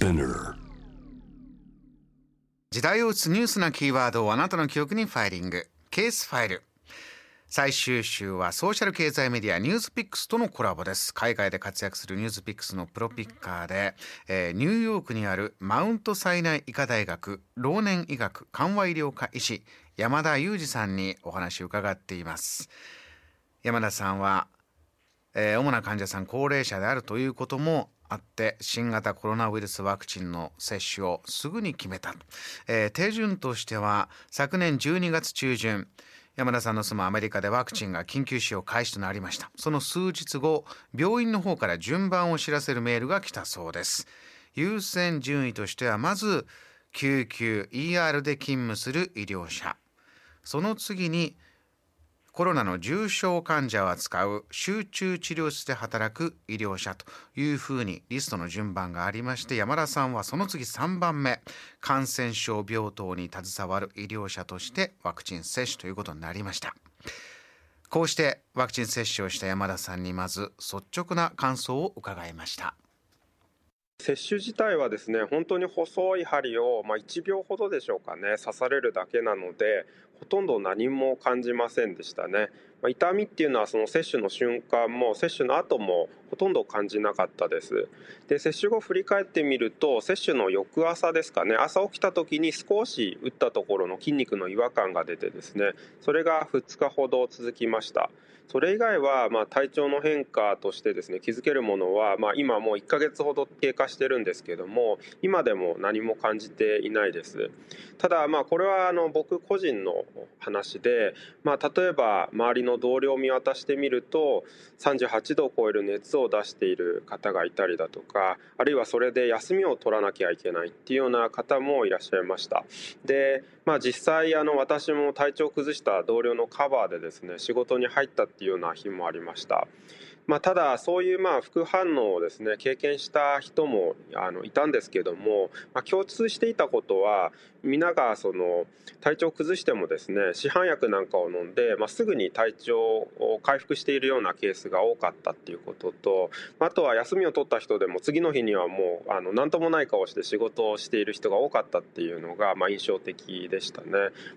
Spinner. 時代を打つニュースなキーワードをあなたの記憶にファイリング。ケースファイル。最終週はソーシャル経済メディアニュースピックスとのコラボです。海外で活躍するニュースピックスのプロピッカーで、えー、ニューヨークにあるマウントサイナイ医科大学老年医学緩和医療科医師山田裕二さんにお話を伺っています。山田さんは、えー、主な患者さん高齢者であるということもあって新型コロナウイルスワクチンの接種をすぐに決めた、えー、手順としては昨年12月中旬山田さんの住むアメリカでワクチンが緊急使用開始となりました。その数日後病院の方から順番を知らせるメールが来たそうです。優先順位としてはまず救急 ER で勤務する医療者。その次にコロナの重症患者を扱う集中治療室で働く医療者というふうにリストの順番がありまして山田さんはその次3番目。感染症病棟に携わる医療者としてワクチン接種ということになりました。こうしてワクチン接種をした山田さんにまず率直な感想を伺いました。接種自体はですね本当に細い針を、まあ、1秒ほどでしょうかね刺されるだけなのでほとんど何も感じませんでしたね、ま、痛みっていうのはその接種の瞬間も接種の後もほとんど感じなかったです。で接種後振り返ってみると接種の翌朝ですかね。朝起きた時に少し打ったところの筋肉の違和感が出てですねそれが2日ほど続きました。それ以外はま体調の変化としてですね気づけるものはま今もう1ヶ月ほど経過してるんですけども今でも何も感じていないです。ただまあこれはあの僕個人の話で、まあ、例えば周りの同僚を見渡してみると38度を超える熱を出している方がいたりだとかあるいはそれで休みを取らなきゃいけないっていうような方もいらっしゃいました。で、まあ、実際あの私も体調を崩した同僚のカバーでですね仕事に入ったっていうような日もありました。まあ、ただそういうまあ副反応をですね経験した人もあのいたんですけども、まあ、共通していたことは皆がその体調を崩してもですね市販薬なんかを飲んで、まあ、すぐに体調を回復しているようなケースが多かったっていうこととあとは休みを取った人でも次の日にはもうあの何ともない顔して仕事をしている人が多かったっていうのがまあ印象的ででしたね。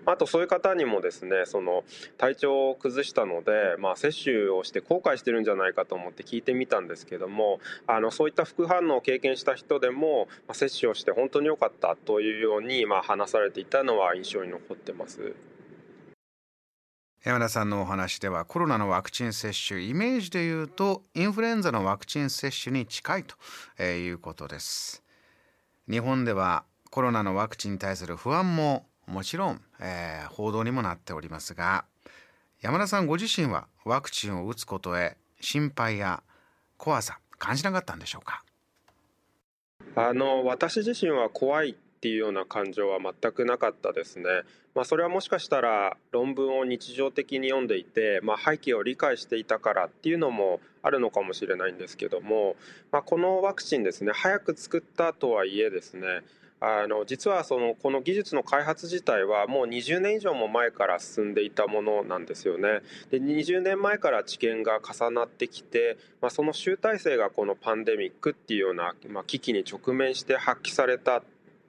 あとそういう方にもですねその体調を崩したので、まあ、接種をして後悔してるんじゃないかと思って聞いてみたんですけどもあのそういった副反応を経験した人でも、まあ、接種をして本当に良かったというように、まあ、話されていたのは印象に残ってます。山田さんのお話ではコロナのワクチン接種イメージでいうとインフルエンザのワクチン接種に近いということです日本ではコロナのワクチンに対する不安ももちろん、えー、報道にもなっておりますが山田さんご自身はワクチンを打つことへ心配や怖さ感じなかったんでしょうか？あの私自身は怖いっていうような感情は全くなかったですね。まあ、それはもしかしたら論文を日常的に読んでいて、まあ、背景を理解していたからっていうのもあるのかもしれないんですけども、まあ、このワクチンですね早く作ったとはいえですねあの実はそのこの技術の開発自体はもう20年以上も前から進んでいたものなんですよね。で20年前から知見が重なってきて、まあ、その集大成がこのパンデミックっていうような、まあ、危機に直面して発揮された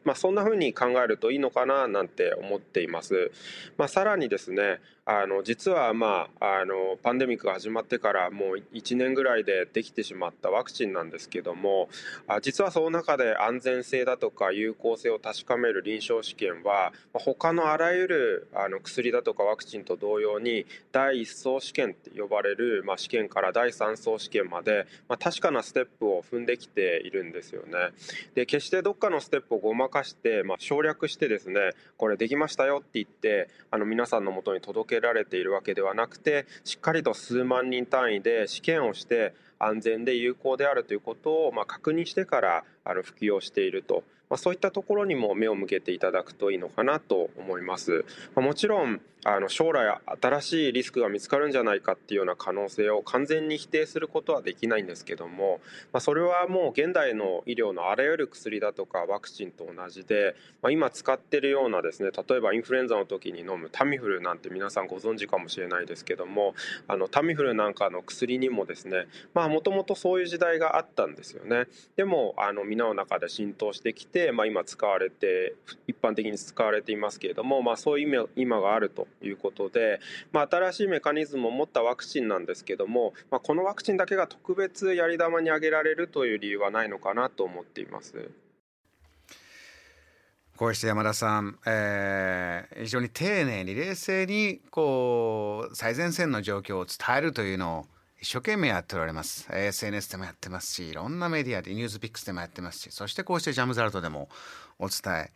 まあ、そんな風に考えるといいのかななんて思っています。まあ、さらにですねあの実は、まあ、あのパンデミックが始まってからもう1年ぐらいでできてしまったワクチンなんですけども実はその中で安全性だとか有効性を確かめる臨床試験は他のあらゆるあの薬だとかワクチンと同様に第1層試験って呼ばれる、まあ、試験から第3層試験まで、まあ、確かなステップを踏んできているんですよね。で決してどっかのステップをごまかして、まあ、省略してですねこれできましたよって言ってあの皆さんのもとに届けけられているわけではなくてしっかりと数万人単位で試験をして安全で有効であるということをま確認してからあの普及をしていると、まあ、そういったところにも目を向けていただくといいのかなと思います。まあ、もちろんあの将来新しいリスクが見つかるんじゃないかっていうような可能性を完全に否定することはできないんですけども、まあ、それはもう現代の医療のあらゆる薬だとかワクチンと同じで、まあ、今使ってるようなですね例えばインフルエンザの時に飲むタミフルなんて皆さんご存知かもしれないですけどもあのタミフルなんかの薬にもですねまあもともとそういう時代があったんですよね。でもあの皆の中で浸透してきて、まあ、今使われて一般的に使われていますけれども、まあ、そういう今があるということで、まあ、新しいメカニズムを持ったワクチンなんですけども、まあ、このワクチンだけが特別やり玉に挙げられるという理由はないのかなと思っています。こうして山田さん、えー、非常に丁寧に冷静にこう最前線の状況を伝えるというのを一生懸命やっておられます。SNS でもやってますしいろんなメディアでニュースピックスでもやってますしそしてこうしてジャムザルトでもお伝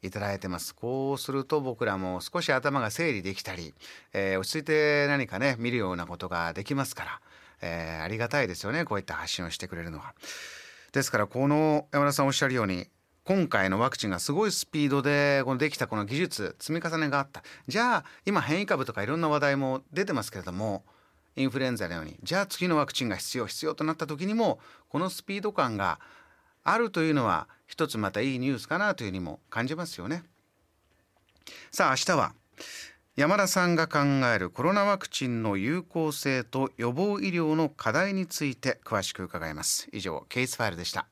えいただいてます。こうすると僕らも少し頭が整理できたり、えー、落ち着いて何かね見るようなことができますから、えー、ありがたいですよねこういった発信をしてくれるのは。ですからこの山田さんおっしゃるように今回のワクチンがすごいスピードでこのできたこの技術積み重ねがあった。じゃあ今変異株とかいろんな話題も出てますけれどもインフルエンザのようにじゃあ次のワクチンが必要必要となった時にもこのスピード感があるというのは一つまたいいニュースかなというふうにも感じますよね。さあ明日は山田さんが考えるコロナワクチンの有効性と予防医療の課題について詳しく伺います以上ケースファイルでした